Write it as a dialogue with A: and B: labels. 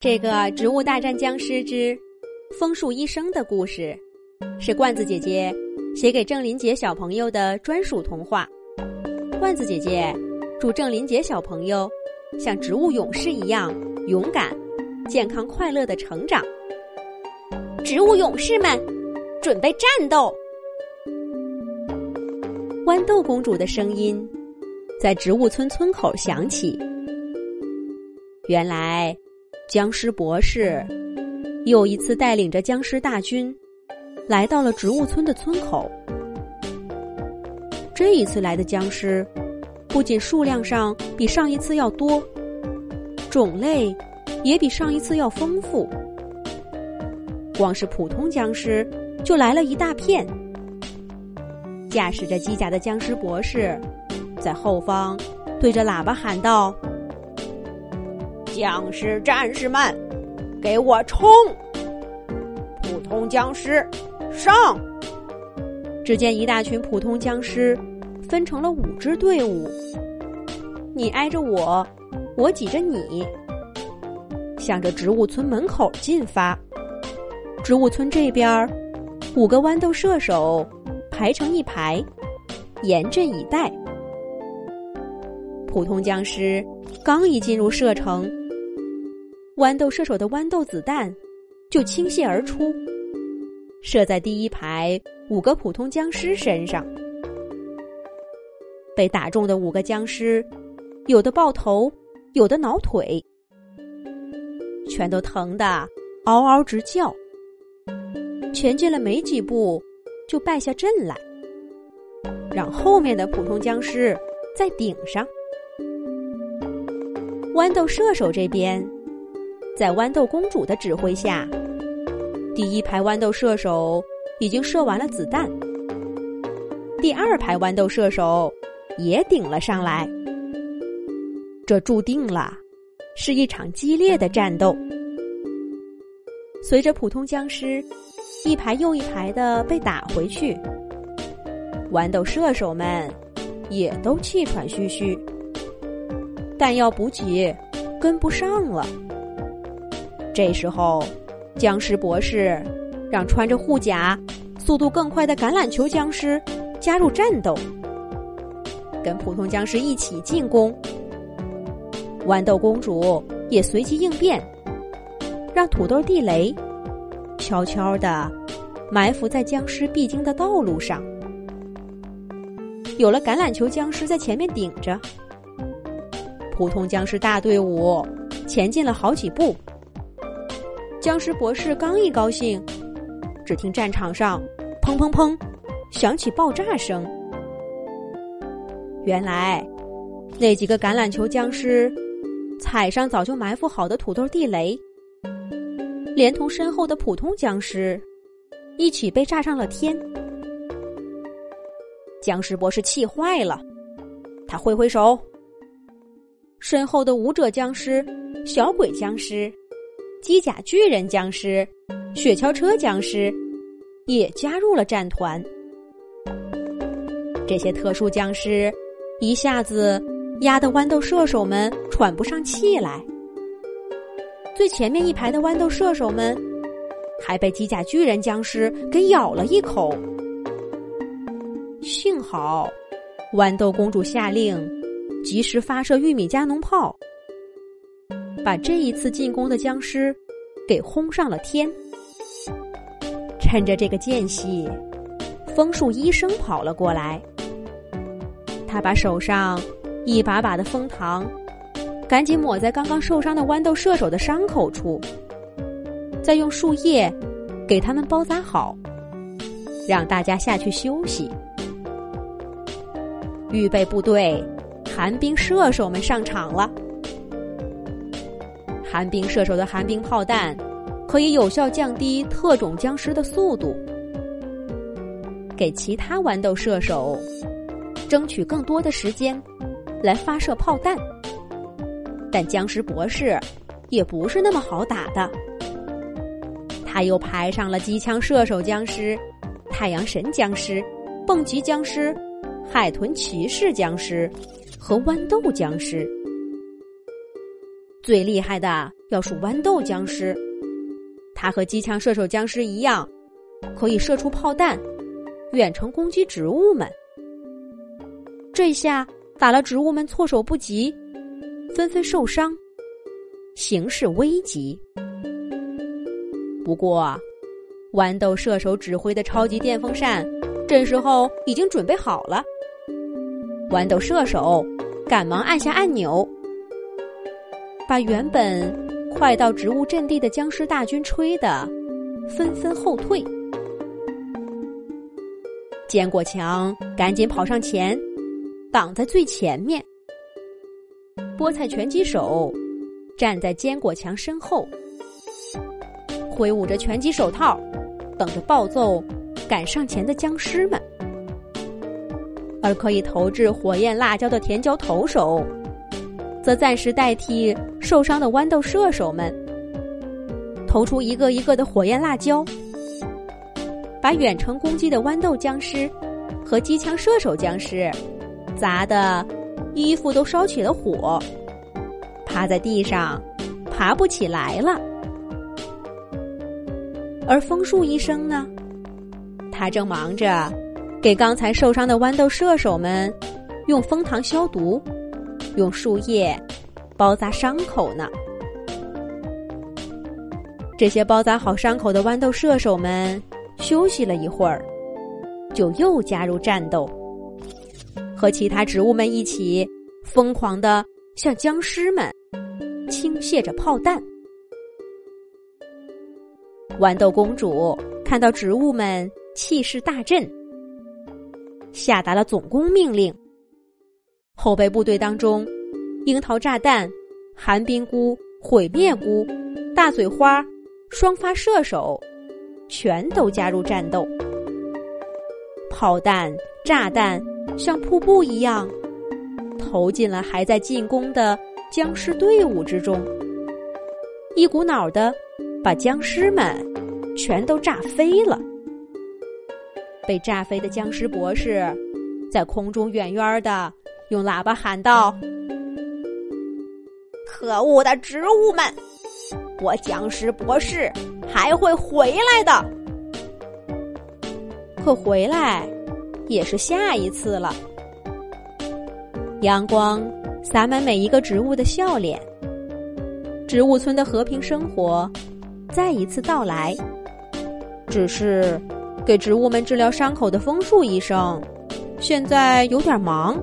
A: 这个《植物大战僵尸之枫树医生》的故事，是罐子姐姐写给郑林杰小朋友的专属童话。罐子姐姐祝郑林杰小朋友像植物勇士一样勇敢、健康、快乐的成长。植物勇士们，准备战斗！豌豆公主的声音在植物村村口响起。原来。僵尸博士又一次带领着僵尸大军来到了植物村的村口。这一次来的僵尸不仅数量上比上一次要多，种类也比上一次要丰富。光是普通僵尸就来了一大片。驾驶着机甲的僵尸博士在后方对着喇叭喊道。
B: 僵尸战士们，给我冲！普通僵尸上！
A: 只见一大群普通僵尸分成了五支队伍，你挨着我，我挤着你，向着植物村门口进发。植物村这边，五个豌豆射手排成一排，严阵以待。普通僵尸刚一进入射程。豌豆射手的豌豆子弹就倾泻而出，射在第一排五个普通僵尸身上。被打中的五个僵尸，有的爆头，有的挠腿，全都疼得嗷嗷直叫。前进了没几步，就败下阵来，让后面的普通僵尸在顶上。豌豆射手这边。在豌豆公主的指挥下，第一排豌豆射手已经射完了子弹，第二排豌豆射手也顶了上来。这注定了是一场激烈的战斗。随着普通僵尸一排又一排的被打回去，豌豆射手们也都气喘吁吁，弹药补给跟不上了。这时候，僵尸博士让穿着护甲、速度更快的橄榄球僵尸加入战斗，跟普通僵尸一起进攻。豌豆公主也随机应变，让土豆地雷悄悄的埋伏在僵尸必经的道路上。有了橄榄球僵尸在前面顶着，普通僵尸大队伍前进了好几步。僵尸博士刚一高兴，只听战场上“砰砰砰”响起爆炸声。原来，那几个橄榄球僵尸踩上早就埋伏好的土豆地雷，连同身后的普通僵尸一起被炸上了天。僵尸博士气坏了，他挥挥手，身后的舞者僵尸、小鬼僵尸。机甲巨人僵尸、雪橇车僵尸也加入了战团。这些特殊僵尸一下子压得豌豆射手们喘不上气来。最前面一排的豌豆射手们还被机甲巨人僵尸给咬了一口。幸好，豌豆公主下令及时发射玉米加农炮。把这一次进攻的僵尸给轰上了天。趁着这个间隙，枫树医生跑了过来。他把手上一把把的枫糖赶紧抹在刚刚受伤的豌豆射手的伤口处，再用树叶给他们包扎好，让大家下去休息。预备部队，寒冰射手们上场了。寒冰射手的寒冰炮弹可以有效降低特种僵尸的速度，给其他豌豆射手争取更多的时间来发射炮弹。但僵尸博士也不是那么好打的，他又排上了机枪射手僵尸、太阳神僵尸、蹦极僵尸、海豚骑士僵尸和豌豆僵尸。最厉害的要数豌豆僵尸，它和机枪射手僵尸一样，可以射出炮弹，远程攻击植物们。这下打了植物们措手不及，纷纷受伤，形势危急。不过，豌豆射手指挥的超级电风扇，这时候已经准备好了。豌豆射手赶忙按下按钮，把原本快到植物阵地的僵尸大军吹得纷纷后退。坚果墙赶紧跑上前，挡在最前面。菠菜拳击手站在坚果墙身后，挥舞着拳击手套，等着暴揍赶上前的僵尸们。而可以投掷火焰辣椒的甜椒投手，则暂时代替受伤的豌豆射手们，投出一个一个的火焰辣椒，把远程攻击的豌豆僵尸和机枪射手僵尸砸的衣服都烧起了火，趴在地上爬不起来了。而枫树医生呢，他正忙着。给刚才受伤的豌豆射手们用蜂糖消毒，用树叶包扎伤口呢。这些包扎好伤口的豌豆射手们休息了一会儿，就又加入战斗，和其他植物们一起疯狂的向僵尸们倾泻着炮弹。豌豆公主看到植物们气势大振。下达了总攻命令。后备部队当中，樱桃炸弹、寒冰菇、毁灭菇、大嘴花、双发射手，全都加入战斗。炮弹、炸弹像瀑布一样，投进了还在进攻的僵尸队伍之中，一股脑的把僵尸们全都炸飞了。被炸飞的僵尸博士，在空中远远的用喇叭喊道：“
B: 可恶的植物们，我僵尸博士还会回来的。
A: 可回来也是下一次了。”阳光洒满每一个植物的笑脸，植物村的和平生活再一次到来。只是。给植物们治疗伤口的枫树医生，现在有点忙，